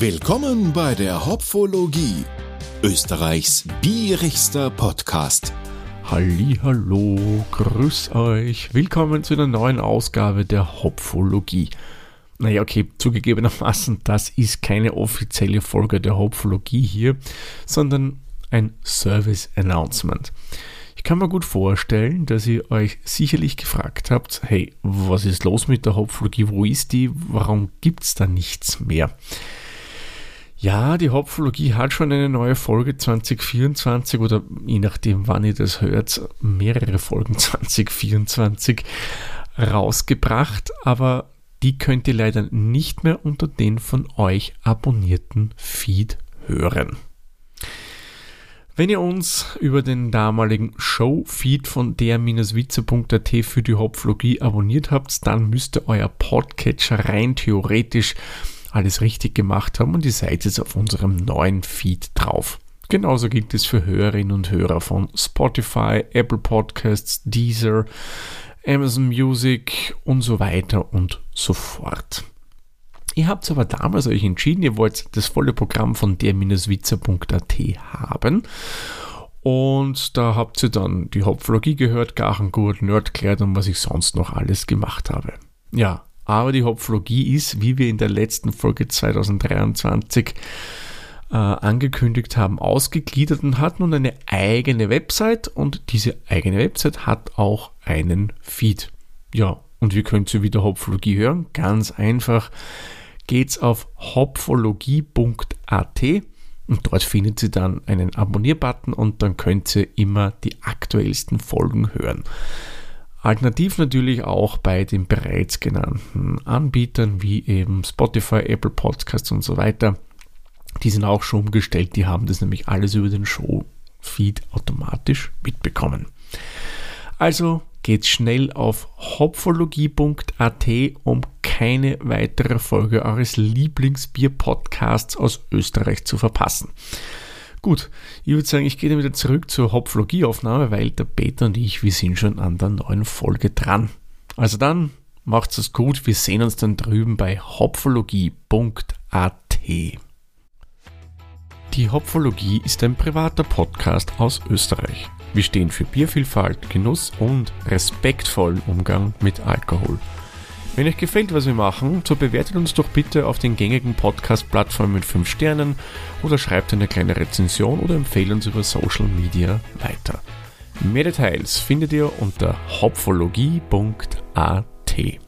Willkommen bei der Hopfologie, Österreichs bierigster Podcast. Hallo, grüß euch. Willkommen zu einer neuen Ausgabe der Hopfologie. Naja, okay, zugegebenermaßen, das ist keine offizielle Folge der Hopfologie hier, sondern ein Service Announcement. Ich kann mir gut vorstellen, dass ihr euch sicherlich gefragt habt, hey, was ist los mit der Hopfologie? Wo ist die? Warum gibt es da nichts mehr? Ja, die Hopfologie hat schon eine neue Folge 2024 oder je nachdem, wann ihr das hört, mehrere Folgen 2024 rausgebracht, aber die könnt ihr leider nicht mehr unter den von euch abonnierten Feed hören. Wenn ihr uns über den damaligen Show-Feed von der-witze.at für die Hopflogie abonniert habt, dann müsste euer Podcatcher rein theoretisch alles richtig gemacht haben und ihr seid jetzt auf unserem neuen Feed drauf. Genauso gilt es für Hörerinnen und Hörer von Spotify, Apple Podcasts, Deezer, Amazon Music und so weiter und so fort. Ihr habt aber damals euch entschieden, ihr wollt das volle Programm von der-witzer.at haben. Und da habt ihr dann die Hopflogie gehört, Gachengurt, Nerdkleid und was ich sonst noch alles gemacht habe. Ja, aber die Hopflogie ist, wie wir in der letzten Folge 2023 äh, angekündigt haben, ausgegliedert und hat nun eine eigene Website und diese eigene Website hat auch einen Feed. Ja, und wie könnt ihr wieder Hopflogie hören? Ganz einfach geht's auf hopfologie.at und dort findet ihr dann einen Abonnier-Button und dann könnt ihr immer die aktuellsten Folgen hören. Alternativ natürlich auch bei den bereits genannten Anbietern wie eben Spotify, Apple Podcasts und so weiter. Die sind auch schon umgestellt, die haben das nämlich alles über den Show-Feed automatisch mitbekommen. Also geht schnell auf hopfologie.at, um keine weitere Folge eures Lieblingsbier-Podcasts aus Österreich zu verpassen. Gut, ich würde sagen, ich gehe dann wieder zurück zur Hopflogie-Aufnahme, weil der Peter und ich, wir sind schon an der neuen Folge dran. Also dann, macht's es gut, wir sehen uns dann drüben bei hopfologie.at. Die Hopfologie ist ein privater Podcast aus Österreich. Wir stehen für Biervielfalt, Genuss und respektvollen Umgang mit Alkohol. Wenn euch gefällt, was wir machen, so bewertet uns doch bitte auf den gängigen Podcast-Plattformen mit 5 Sternen oder schreibt eine kleine Rezension oder empfehlt uns über Social Media weiter. Mehr Details findet ihr unter hopfologie.at.